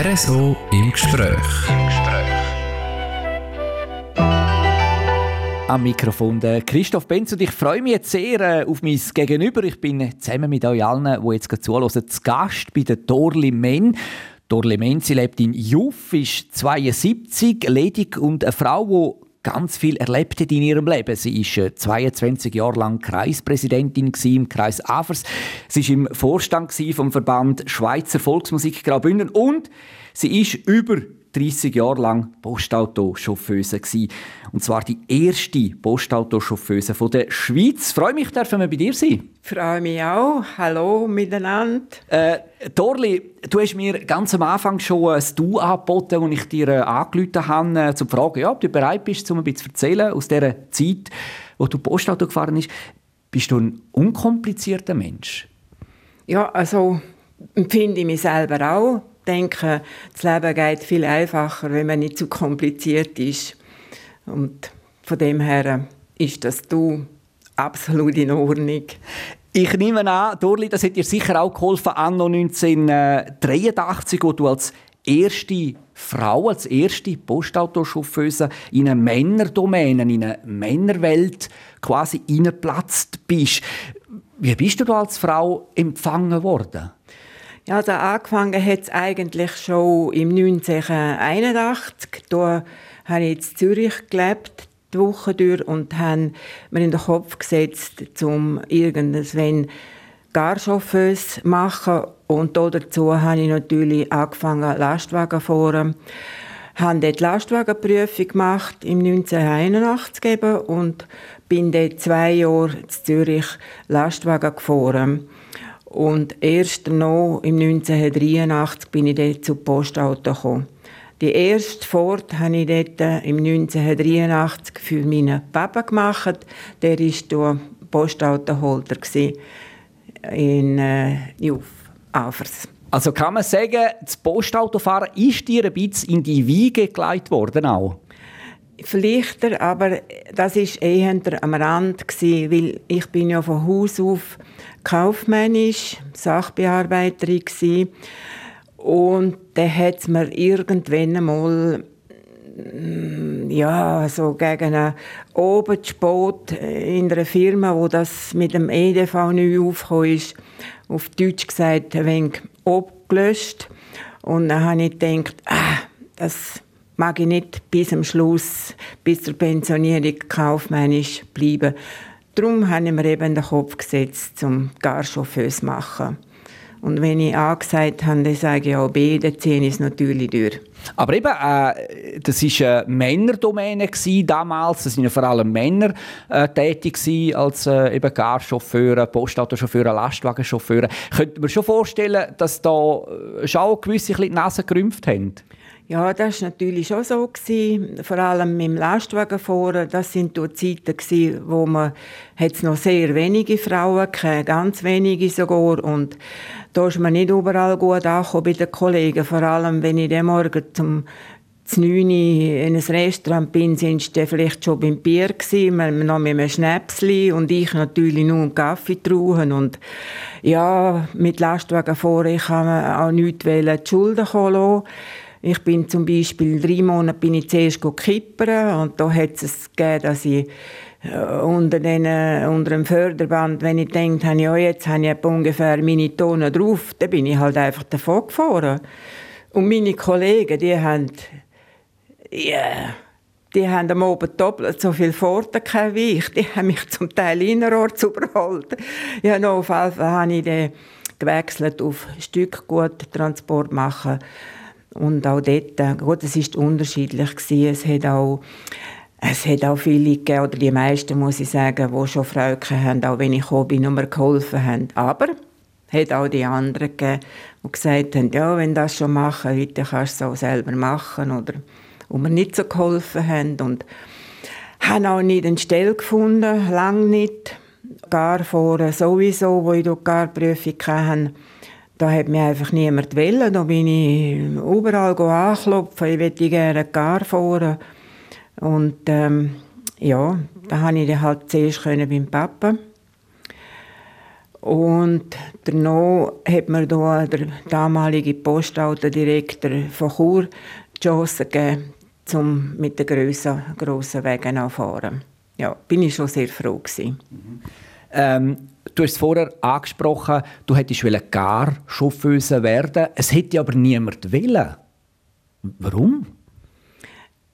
RSO im Gespräch. Am Mikrofon der Christoph Benz und ich freue mich jetzt sehr äh, auf mein Gegenüber. Ich bin zusammen mit euch allen, die jetzt zuhören, zu Gast bei der Dorli Men. Dorli Men, sie lebt in Juff, ist 72, ledig und eine Frau, die ganz viel erlebt hat in ihrem Leben. Sie ist 22 äh, Jahre lang Kreispräsidentin im Kreis Afers. Sie ist im Vorstand vom Verband Schweizer Volksmusik Graubünden und sie ist über 30 Jahre lang Postautochauffeuse gsi. Und zwar die erste Postautochauffeuse der Schweiz. Freue mich, dürfen wir bei dir sein. Freue mich auch. Hallo miteinander. Äh, Dorli, du hast mir ganz am Anfang schon ein Du angeboten, als ich dir äh, angerufen habe, äh, zu fragen, ja, ob du bereit bist, um ein bisschen zu erzählen aus dieser Zeit, wo du Postauto gefahren bist. Bist du ein unkomplizierter Mensch? Ja, also empfinde ich mich selber auch denke, das Leben geht viel einfacher, wenn man nicht zu kompliziert ist. Und von dem her ist das du absolut in Ordnung. Ich nehme an, Dorli, das hat dir sicher auch geholfen, anno 1983, wo du als erste Frau, als erste Postautochauffeuse in eine Männerdomäne, in eine Männerwelt quasi hineingeplatzt bist. Wie bist du als Frau empfangen worden? Ja, also angefangen hat es eigentlich schon im 1981. Da habe ich in Zürich gelebt, die Woche durch, und haben mir in den Kopf gesetzt, um irgendwann Garchauffeuse zu machen. Und dazu habe ich natürlich angefangen, Lastwagen zu fahren. Habe dort Lastwagenprüfung gemacht, im 1981 eben, und bin dort zwei Jahre in Zürich Lastwagen gefahren. Und erst noch im 1983 bin ich dort zu Postauto gekommen. Die erste Fahrt habe ich dort äh, im 1983 für meinen Papa gemacht. Der war Postautoholder in äh, Juf, Afers. Also kann man sagen, das Postautofahren ist dir ein bisschen in die Wiege gelegt worden auch? Vielleicht, aber das war eher am Rand, weil ich bin ja von Haus auf kaufmännisch, Sachbearbeiterin gewesen. Und dann hat es mir irgendwann einmal mm, ja, so gegen einen Oberspot in einer Firma, wo das mit dem EDV neu aufgekommen ist, auf Deutsch gesagt, ein wenig abgelöscht. Und dann habe ich gedacht, ah, das mag ich nicht bis zum Schluss, bis zur Pensionierung kaufmännisch bleiben. Darum habe ich mir eben den Kopf gesetzt, zum Garchauffeur zu machen. Und wenn ich A gesagt habe, dann sage ich auch B, dann ziehe ich es natürlich durch. Aber eben, äh, das war eine Männerdomäne damals. Es waren vor allem Männer äh, tätig als äh, eben Garchauffeure, Postautochauffeure, Lastwagenchauffeure. Könnte man schon vorstellen, dass da äh, schon gewisse die Nase gerümpft haben? Ja, das war natürlich schon so. Gewesen. Vor allem im Lastwagenfahren. Das sind die Zeiten, gewesen, wo man hat's noch sehr wenige Frauen hatte, ganz wenige sogar. Und da ist man nicht überall gut angekommen bei den Kollegen. Vor allem, wenn ich den Morgen zum zu 9 in ein Restaurant bin, sind sie vielleicht schon beim Bier gewesen, noch mit einem Schnäpsli und ich natürlich nur einen Kaffee trauchen und ja, mit Lastwagen fahren, ich kann auch nichts die Schulden lassen. Ich bin zum Beispiel drei Monate bin ich zuerst kippern und da hat es gegeben, dass ich äh, unter, den, unter dem Förderband, wenn ich denke, habe, ja, jetzt habe ich ungefähr meine Tonnen drauf, dann bin ich halt einfach davon gefahren. Und meine Kollegen, die haben, yeah, die haben am Abend doppelt so viel Pforten wie ich. Die haben mich zum Teil innerorts überholt. Ja, noch auf jeden Fall habe ich den gewechselt auf Stückguttransport machen und auch dort, äh, gut, es ist unterschiedlich gewesen. Es hat auch es hat auch viele gegeben, oder die meisten, muss ich sagen, die schon Frauen haben, auch wenn ich gekommen bin und mir geholfen haben. Aber es hat auch die anderen gegeben, die gesagt haben, ja, wenn das schon machen, heute kannst du es auch selber machen, oder wo mir nicht so geholfen haben. Und haben auch nicht eine Stelle gefunden, lange nicht. Gar vor sowieso, wo ich dort gar Prüfung hatte, da hat mich einfach niemand wollen. Da bin ich überall anklopfen, ich möchte gerne gar fahren. Und ähm, ja, da konnte ich halt zuerst beim Papa. Und danach hat mir da der damalige Postautodirektor von Chur die Chance gegeben, um mit den grossen, grossen Wegen zu fahren. Ja, bin ich schon sehr froh. Mhm. Ähm, du hast es vorher angesprochen, du hättest gar Chauffeuse werden. Es hätte aber niemand wollen. Warum?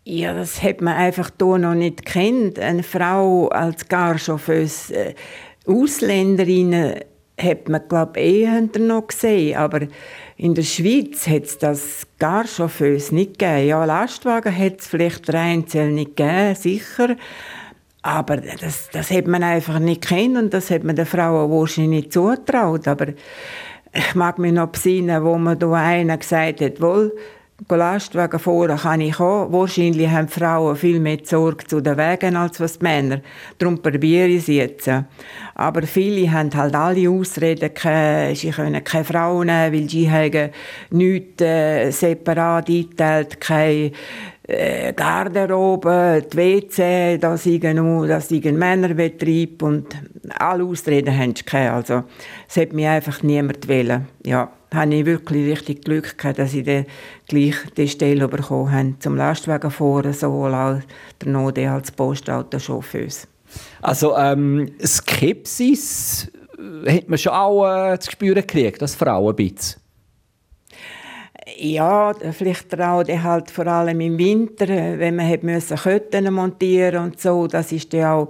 Ja, das hat man einfach hier noch nicht kennt. Eine Frau als Garchauffeuse, äh, Ausländerinnen hat man glaube ich eher noch gesehen, aber in der Schweiz hat es das Garchauffeuse nicht gegeben. Ja, Lastwagen hat es vielleicht einzeln nicht gegeben, sicher. Aber das, das hat man einfach nicht kennen und das hat man den Frauen wahrscheinlich nicht zugetraut. Aber ich mag mich noch besinnen, wo man da einer gesagt hat, wohl, Lastwagen fahren kann ich auch. Wahrscheinlich haben Frauen viel mehr Sorge zu den Wegen als was die Männer. Darum probiere ich es jetzt. Aber viele haben halt alle Ausreden, sie können keine Frau nehmen, weil sie haben nichts äh, separat eingeteilt, keine äh, Garderobe, die WC, das ist ein, das ist ein Männerbetrieb und alle Ausreden haben sie keine. Also es hat mich einfach niemand wählen. Ja habe ich wirklich richtig Glück gehabt, dass ich dann gleich die Stelle bekommen habe, zum Lastwagen fahren, sowohl als der Node als Postautochauffeur. Also ähm, Skepsis äh, hat man schon auch äh, zu spüren gekriegt, als Frau ein bisschen? Ja, vielleicht auch halt vor allem im Winter, wenn man müssen Ketten montieren und so, das ist ja auch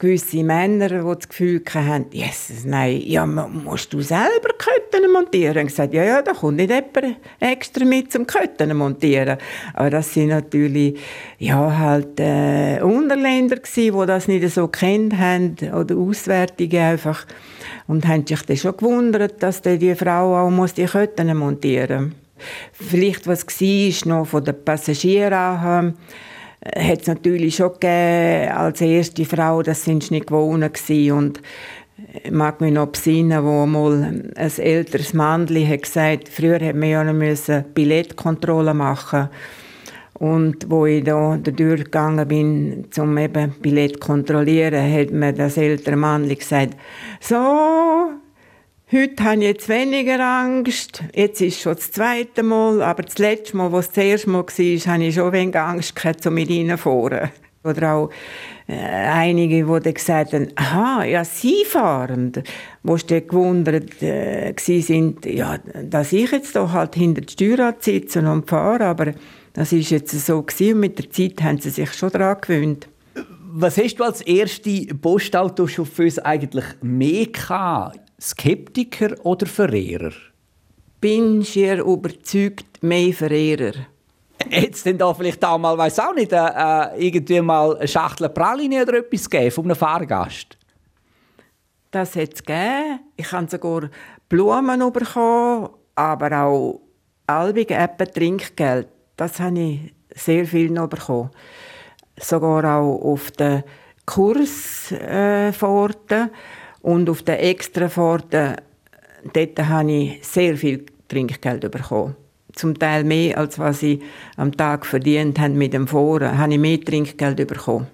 gewisse Männer, die das Gefühl haben, Jesus, nein, ja, musst du selber Ketten montieren? Und gesagt, ja, ja, da kommt nicht jemand extra mit zum Ketten montieren. Aber das sind natürlich, ja, halt, äh, Unterländer gewesen, die das nicht so kennt haben, oder Auswärtige einfach. Und haben sich dann schon gewundert, dass die Frau auch die Ketten montieren muss. Vielleicht, was war, noch von den Passagieren hat es natürlich schon gegeben, als erste Frau, das sind nicht gewohnt gewesen. und ich mag mich noch besinnen, wo mal ein älteres Männchen hat gesagt, früher hätte man ja noch Billettkontrolle machen und wo ich da durchgegangen bin, um eben Billett zu kontrollieren, hat mir das ältere Männchen gesagt, so, Heute habe ich jetzt weniger Angst. Jetzt ist es schon das zweite Mal. Aber das letzte Mal, es das erste Mal war, hatte ich schon wenig Angst gehabt, um mit reinzufahren. Oder auch äh, einige, die dann gesagt haben, aha, ja, Sie fahren. Wo sie gewundert äh, sind, ja, dass ich jetzt doch halt hinter dem Steuerrad sitze und fahre. Aber das ist jetzt so gewesen. Und mit der Zeit haben sie sich schon daran gewöhnt. Was hast du als erste Postautochauffeuse eigentlich mehr gehabt? Skeptiker oder Verehrer? Bin schier überzeugt mehr Verehrer. Hätte denn da vielleicht auch mal, weiß auch nicht, äh, äh, irgendwie mal eine Schachtel Praline oder etwas gegeben von einem Fahrgast? Das hat es gegeben. Ich habe sogar Blumen bekommen, aber auch albige etwa Trinkgeld. Das habe ich sehr viel noch bekommen. Sogar auch auf den Kursfahrten. Äh, und auf den Extrafahrten, dort habe ich sehr viel Trinkgeld bekommen. Zum Teil mehr, als was ich am Tag verdient habe mit dem Fahren, habe ich mehr Trinkgeld bekommen.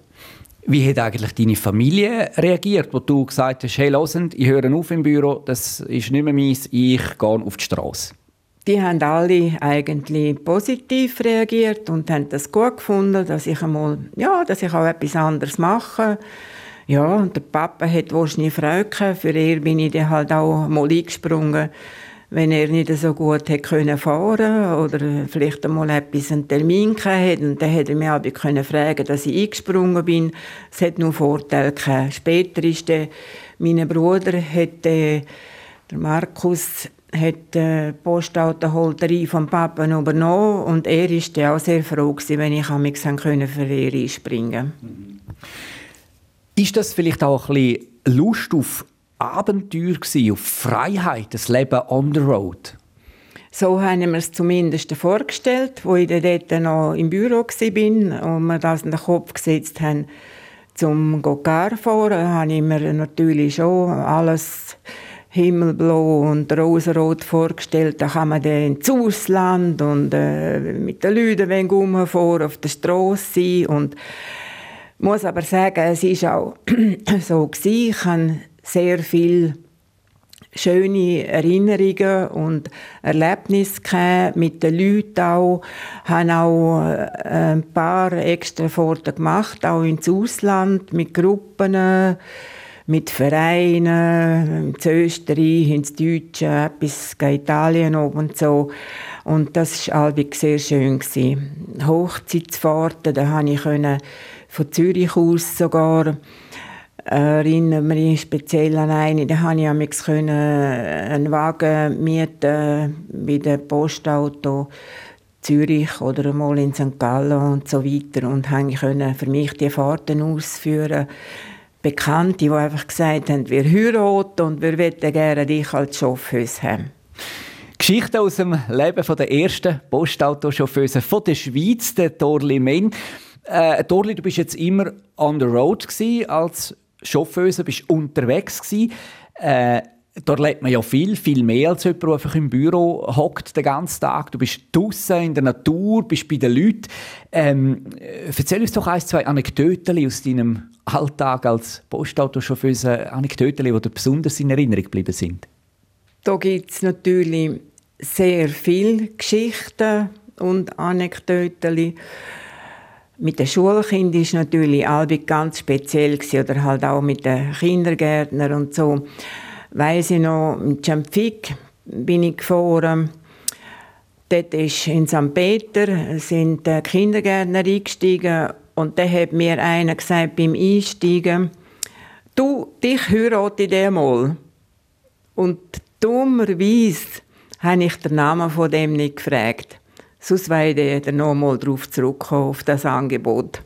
Wie hat eigentlich deine Familie reagiert, wo du gesagt hast, hey, hörend, ich höre auf im Büro, das ist nicht mehr meins, ich gehe auf die Straße? Die haben alle eigentlich positiv reagiert und haben das gut gefunden, dass ich einmal, ja, dass ich auch etwas anderes mache. Ja, und der Papa hat wahrscheinlich Freude Für ihn bin ich dann halt auch mal eingesprungen, wenn er nicht so gut hätte können fahren oder vielleicht einmal etwas einen Termin hatte. Und dann hätte er mich auch können fragen, dass ich eingesprungen bin. Es hat nur Vorteile gehabt. Später ist der, mein Bruder, hat, äh, der Markus, hat die Postautoholterei vom Papa übernommen und er war auch sehr froh wenn ich für ihn einspringen konnte. Ist das vielleicht auch ein Lust auf Abenteuer auf Freiheit, das Leben on the road? So haben wir es zumindest vorgestellt, wo ich dort noch im Büro war und wir das in den Kopf gesetzt haben, zum Gar fahren, habe ich mir natürlich schon alles himmelblau und rosenrot vorgestellt. Da kann man dann ins Ausland und äh, mit den Leuten rumfahren, auf der Straße und muss aber sagen, es war auch so gewesen. Ich habe sehr viel schöne Erinnerungen und Erlebnisse mit den Leuten auch. Haben auch äh, ein paar extra Fahrten gemacht, auch ins Ausland, mit Gruppen, mit Vereinen, ins Österreich, ins Deutsche, bis Italien oben und so. Und das war sehr schön. Hochzeitsfahrten, da konnte ich von Zürich aus sogar erinnern mich speziell an eine, da konnte ich einen Wagen mieten bei dem Postauto Zürich oder mal in St. Gallen und so weiter und konnte für mich die Fahrten ausführen. Bekannte, die einfach gesagt haben, wir heiraten und wir möchten gerne dich als Chauffeuse haben. Geschichte aus dem Leben der ersten Postautochauffeuse von der Schweiz, der Torli Menn. Äh, Torli, du bist jetzt immer on the road als Chauffeuse, bist unterwegs gewesen. Äh, Dort lebt man ja viel, viel mehr als jemand, der einfach im Büro hockt den ganzen Tag. Du bist draußen in der Natur, bist bei den Leuten. Ähm, erzähl uns doch ein, zwei Anekdoten aus deinem Alltag als Postautochauffeuse, Anekdoten, die dir besonders in Erinnerung geblieben sind. Da gibt es natürlich sehr viele Geschichten und Anekdoten. Mit den Schulkindern war natürlich Albi ganz speziell oder halt auch mit den Kindergärtnern und so. Weiss ich noch, in Champfik bin ich gefahren. Dort ist in St. Peter sind die Kindergärtner eingestiegen und da hat mir einer gesagt beim Einsteigen, du, dich heirate ich dir mal. Und dummerweise habe ich den Namen von dem nicht gefragt. Sonst werde ich noch mal darauf zurückkommen, auf das Angebot.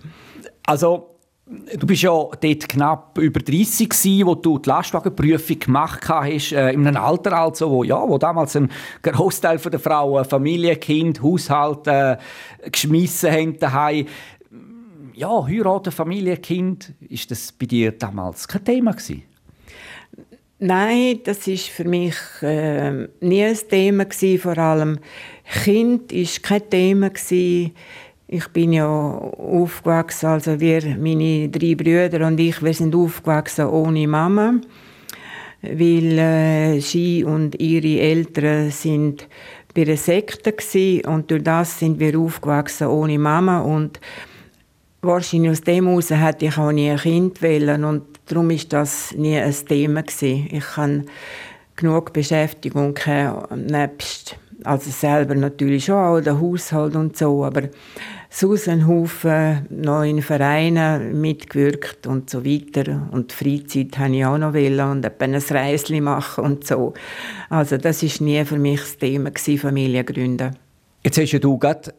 Also, du bist ja dort knapp über 30 gewesen, wo du die Lastwagenprüfung gemacht hast, äh, in einem Alter also, wo, ja, wo damals ein Großteil der Frauen Familie, Kind, Haushalt äh, geschmissen haben daheim. Ja, heiraten, Familie, Kind, ist das bei dir damals kein Thema gewesen? Nein, das ist für mich äh, nie ein Thema gewesen. Vor allem Kind ist kein Thema gewesen. Ich bin ja aufgewachsen, also wir, meine drei Brüder und ich, wir sind aufgewachsen ohne Mama, weil äh, sie und ihre Eltern sind bei einer Sekte gewesen, und durch das sind wir aufgewachsen ohne Mama und wahrscheinlich aus dem heraus hätte ich auch nie ein Kind wählen und Darum ist das nie ein Thema gewesen. Ich habe genug Beschäftigung nebst also selber natürlich schon auch der Haushalt und so, aber sonst ein Haufen in Vereinen mitgewirkt und so weiter und Freizeit habe ich auch noch wollen und ein Reisli machen und so. Also das ist nie für mich das Thema gewesen, Familie gründen. Jetzt hast ja du gerade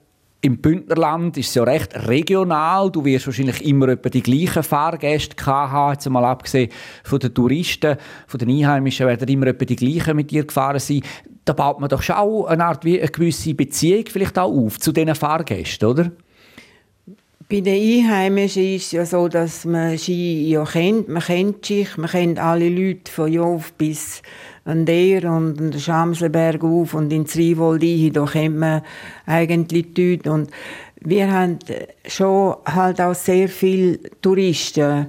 im Bündnerland ist es ja recht regional. Du wirst wahrscheinlich immer etwa die gleichen Fahrgäste haben. Jetzt mal abgesehen von den Touristen, von den Einheimischen werden immer etwa die gleichen mit dir gefahren sein. Da baut man doch schon auch eine Art wie eine gewisse Beziehung vielleicht auch auf zu diesen Fahrgästen, oder? Bei den Einheimischen ist es ja so, dass man Ski ja kennt. Man kennt sich, man kennt alle Leute von Jof bis an der und an den Schamselberg auf und ins Rivold ein, da kennt man eigentlich die Leute. Und wir haben schon halt auch sehr viele Touristen.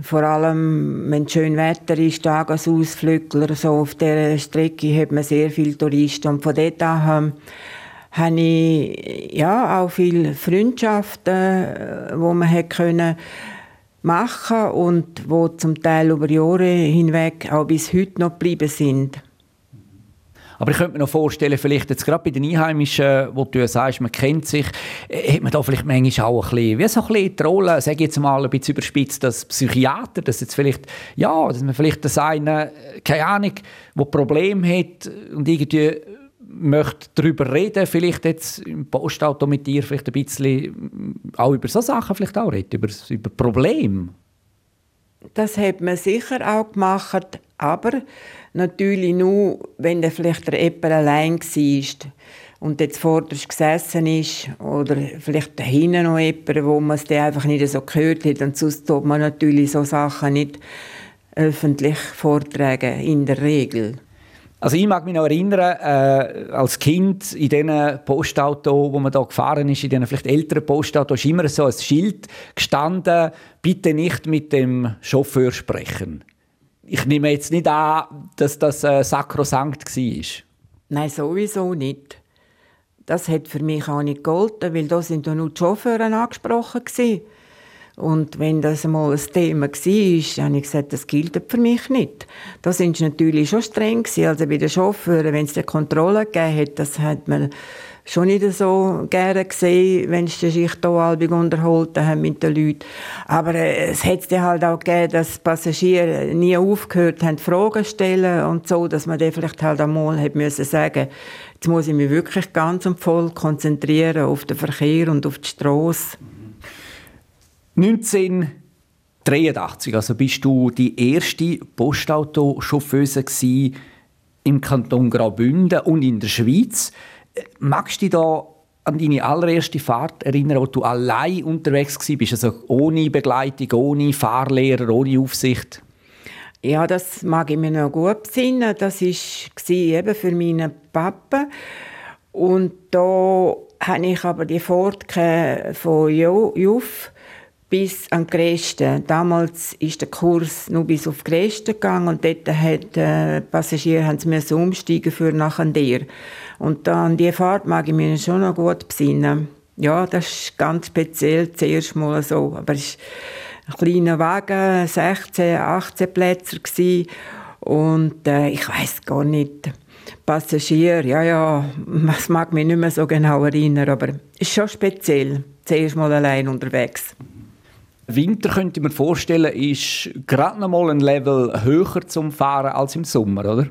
Vor allem, wenn es schön Wetter ist, Tagesausflügler, so auf dieser Strecke hat man sehr viele Touristen. Und von dort an habe ich ja, auch viele Freundschaften, wo man hat können machen und wo zum Teil über Jahre hinweg auch bis heute noch geblieben sind. Aber ich könnte mir noch vorstellen, vielleicht jetzt gerade bei den Einheimischen, wo du ja sagst, man kennt sich, äh, hat man da vielleicht manchmal auch ein bisschen, wie so ein bisschen die Rolle, sage ich jetzt mal ein bisschen überspitzt, dass Psychiater, dass jetzt vielleicht, ja, dass man vielleicht das eine, keine Ahnung, der Probleme hat und irgendwie möchte darüber reden, vielleicht jetzt im Postauto mit dir vielleicht ein bisschen auch über so Sachen vielleicht auch reden, über, über Probleme. Das hat man sicher auch gemacht, aber natürlich nur, wenn der vielleicht der jemand allein war und jetzt vorderst gesessen ist oder vielleicht hinten noch jemand, wo man es einfach nicht so gehört hat und sonst tut man natürlich so Sachen nicht öffentlich vortragen, in der Regel. Also ich mag mich noch erinnern, äh, als Kind in diesen Postauto, wo man da gefahren ist, in diesen vielleicht älteren Postautos, ist immer so ein Schild gestanden, bitte nicht mit dem Chauffeur sprechen. ich nehme jetzt nicht an, dass das äh, sakrosankt war. Nein, sowieso nicht. Das hat für mich auch nicht gegolten, weil da sind nur die Chauffeure angesprochen gewesen. Und wenn das mal ein Thema war, habe ich gesagt, das gilt für mich nicht. Da sind sie natürlich schon streng. Also bei den Chauffeuren, wenn es die Kontrolle gegeben hat, das hat man schon nicht so gerne gesehen, wenn sie sich hier halbig unterhalten haben mit den Leuten. Aber äh, es hat es halt auch gegeben, dass Passagiere nie aufgehört haben, Fragen zu stellen und so, dass man dann vielleicht halt einmal hat müssen sagen, jetzt muss ich mich wirklich ganz und voll konzentrieren auf den Verkehr und auf die Straße. 1983, also bist du die erste Postautochauffeuse im Kanton Graubünden und in der Schweiz. Magst du dich da an deine allererste Fahrt erinnern, wo du allein unterwegs warst, also ohne Begleitung, ohne Fahrlehrer, ohne Aufsicht? Ja, das mag ich mir noch gut besinnen. Das war eben für meinen Papa. Und da habe ich aber die Fahrt von Juf bis an Grästen. Damals ist der Kurs nur bis auf Grästen gegangen und dort hat äh, Passagiere haben umsteigen für nach Andir. Und an diese Fahrt mag ich mich schon noch gut besinnen. Ja, das ist ganz speziell, zuerst mal so. Aber es war ein kleiner Wagen, 16, 18 Plätze gewesen. Und äh, ich weiß gar nicht, Passagier, ja, ja, das mag mich nicht mehr so genau erinnern, aber es ist schon speziell, zuerst mal allein unterwegs. Winter könnte ich mir vorstellen, ist gerade noch mal ein Level höher zum Fahren als im Sommer, oder?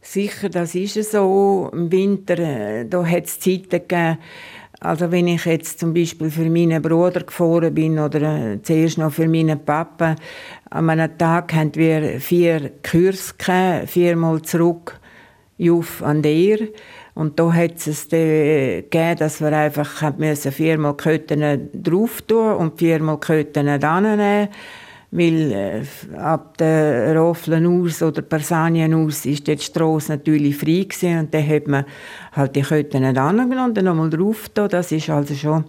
Sicher, das ist es so. Im Winter, äh, da hat es Zeiten gegeben, also wenn ich jetzt zum Beispiel für meinen Bruder gefahren bin oder äh, zuerst noch für meinen Papa, an einem Tag haben wir vier Kurse viermal zurück auf an der und da hat es gegeben, dass wir einfach müssen viermal Kötten drauf tun und viermal Kötten annehmen weil äh, ab der Roffeln aus oder Persanien aus ist die Strasse natürlich frei gewesen und dann hat man halt die Kötten angenommen und dann nochmal drauf tun. Das ist also schon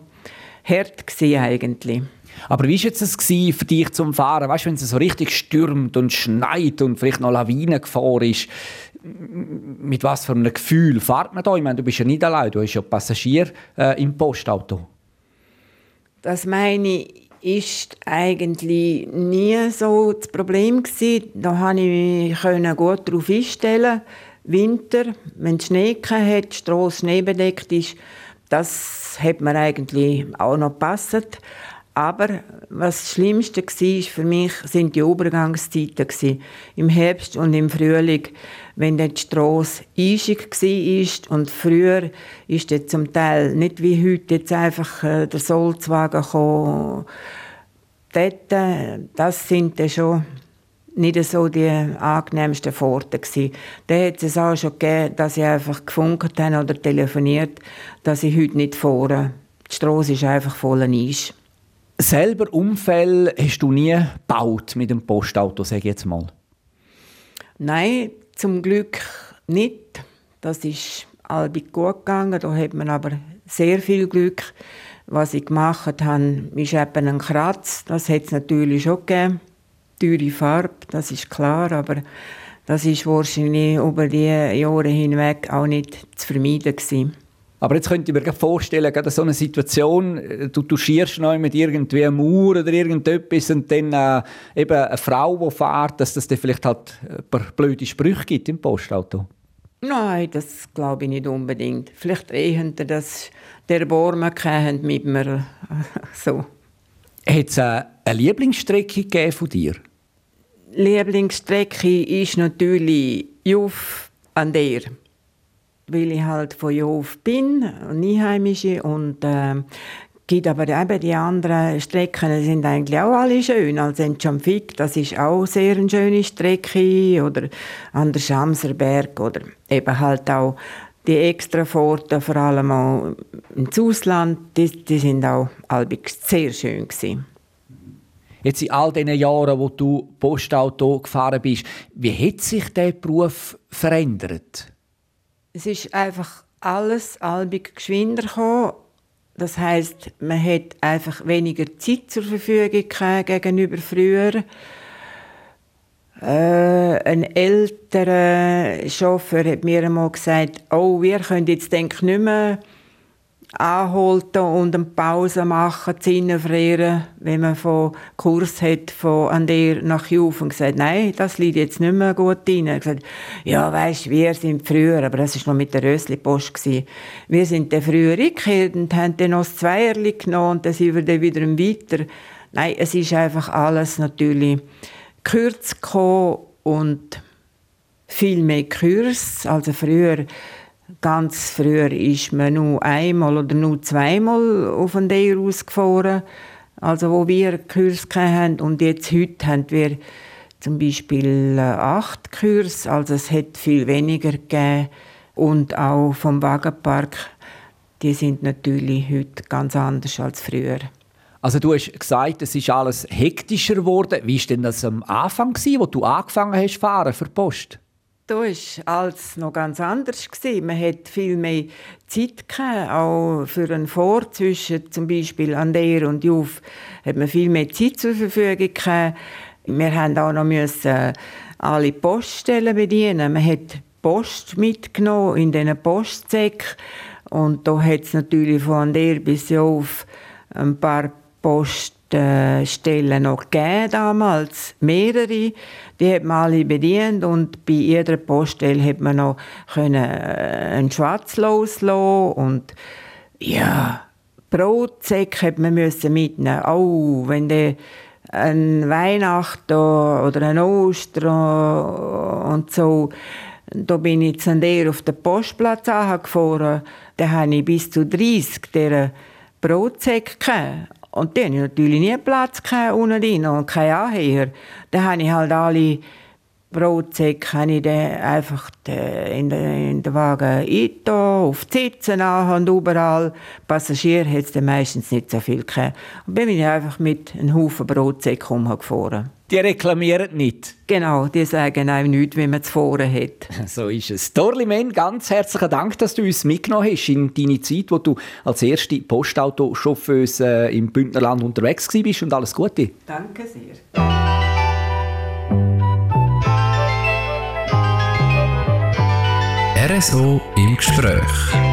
hart gewesen eigentlich. Aber wie war es für dich zum Fahren? Weißt du, wenn es so richtig stürmt und schneit und vielleicht noch Lawinengefahr ist, mit was für einem Gefühl fährt man da? Ich meine, du bist ja nicht allein, du bist ja Passagier äh, im Postauto. Das meine ich, ist eigentlich nie so das Problem gewesen. Da konnte ich mich gut darauf einstellen. Winter, wenn es Schnee hat, die Strasse schneebedeckt ist, das hat mir eigentlich auch noch gepasst. Aber was das Schlimmste war für mich, sind die Übergangszeiten. Im Herbst und im Frühling, wenn die Strasse eisig war. Und früher ist es zum Teil nicht wie heute jetzt einfach äh, der Solzwagen gekommen. Dort, äh, das sind dann schon nicht so die angenehmsten Pforten gewesen. Da hat es auch schon gegeben, dass ich einfach gefunkt habe oder telefoniert, dass ich heute nicht fahre. Die Strasse ist einfach voller Eis. Selber Unfälle hast du nie gebaut mit dem Postauto, sage ich jetzt mal? Nein, zum Glück nicht. Das ist albig gut gegangen. Da hat man aber sehr viel Glück. Was ich gemacht habe, ist eben ein Kratz. Das hat es natürlich schon gegeben. Teure Farbe, das ist klar, aber das ist wahrscheinlich über die Jahre hinweg auch nicht zu vermeiden gewesen. Aber jetzt könnte ich mir vorstellen, gerade so eine Situation, äh, du, schierst noch mit irgendwie einem Mauer oder irgendetwas und dann äh, eben eine Frau, die fährt, dass das dann vielleicht halt ein paar blöde Sprüche gibt im Postauto. Nein, das glaube ich nicht unbedingt. Vielleicht eher, dass der Bormann mit mir so. Hat es eine Lieblingsstrecke gegeben von dir? Lieblingsstrecke ist natürlich Juf an der weil ich halt von Jof bin, Einheimische und äh, gibt aber eben die anderen Strecken sind eigentlich auch alle schön. Also in Champfik, das ist auch sehr eine schöne Strecke oder an der Schamserberg oder eben halt auch die Extrafahrten, vor allem auch ins Ausland, die, die sind auch albig sehr schön gewesen. Jetzt in all diesen Jahren, wo du Postauto gefahren bist, wie hat sich der Beruf verändert? Es ist einfach alles albig geschwinder gekommen. Das heißt, man hat einfach weniger Zeit zur Verfügung gegenüber früher. Äh, ein älterer Chauffeur hat mir einmal gesagt, oh, wir können jetzt denke nicht mehr anhalten und eine Pause machen, Zinne frieren, wenn man von Kurs hat von an der nach Juf und gesagt, nein, das liegt jetzt nicht mehr gut rein. Er gesagt, ja, weisst, wir sind früher, aber das ist noch mit der Rösli-Post Wir sind dann früher eingekehrt und haben dann noch das Zweierli genommen und dann sind wir dann wieder weiter. Nein, es ist einfach alles natürlich kürzer gekommen und viel mehr Kurs. Also früher Ganz früher ist man nur einmal oder nur zweimal auf den Deir ausgefahren, also wo wir Kurs haben. Und jetzt heute haben wir zum Beispiel äh, acht Kurs, also es hat viel weniger gegeben. Und auch vom Wagenpark, die sind natürlich heute ganz anders als früher. Also du hast gesagt, es ist alles hektischer geworden. Wie war denn das am Anfang, wo du angefangen hast fahren für die Post? Da war alles noch ganz anders. Man hatte viel mehr Zeit, gehabt, auch für einen Vor zwischen zum Beispiel Ander und Juf hat man viel mehr Zeit zur Verfügung gehabt. Wir mussten auch noch müssen alle Poststellen bedienen. Man hat Post mitgenommen in diesen Postsäcken. Und da hat es natürlich von Ander bis Juf ein paar Post äh, Stellen noch gegeben damals, mehrere. Die hat man alle bedient und bei jeder Poststelle hat man noch äh, einen Schwarz loslassen und ja, Brotsäcke hat man müssen mitnehmen. Oh, wenn der ein Weihnachten oder ein Ostern und so, da bin ich zu der auf den Postplatz gefahren. Da habe ich bis zu 30 dieser Brotsäcke und dann hatte ich natürlich nie Platz unten drin und kein Anhänger. Dann habe ich halt alle Brotsäcke habe ich dann einfach in den, in den Wagen eingetan, auf die Sitzen und überall. Passagiere hat es meistens nicht so viel gegeben. Und dann bin ich einfach mit einem Haufen Brotsäcke umgefahren. Die reklamieren nicht? Genau, die sagen einem nichts, wie man es vorher hat. So ist es. Dorli Men, ganz herzlichen Dank, dass du uns mitgenommen hast in deine Zeit, wo du als erste Postautochauffeuse im Bündnerland unterwegs warst und alles Gute. Danke sehr. RSO im Gespräch.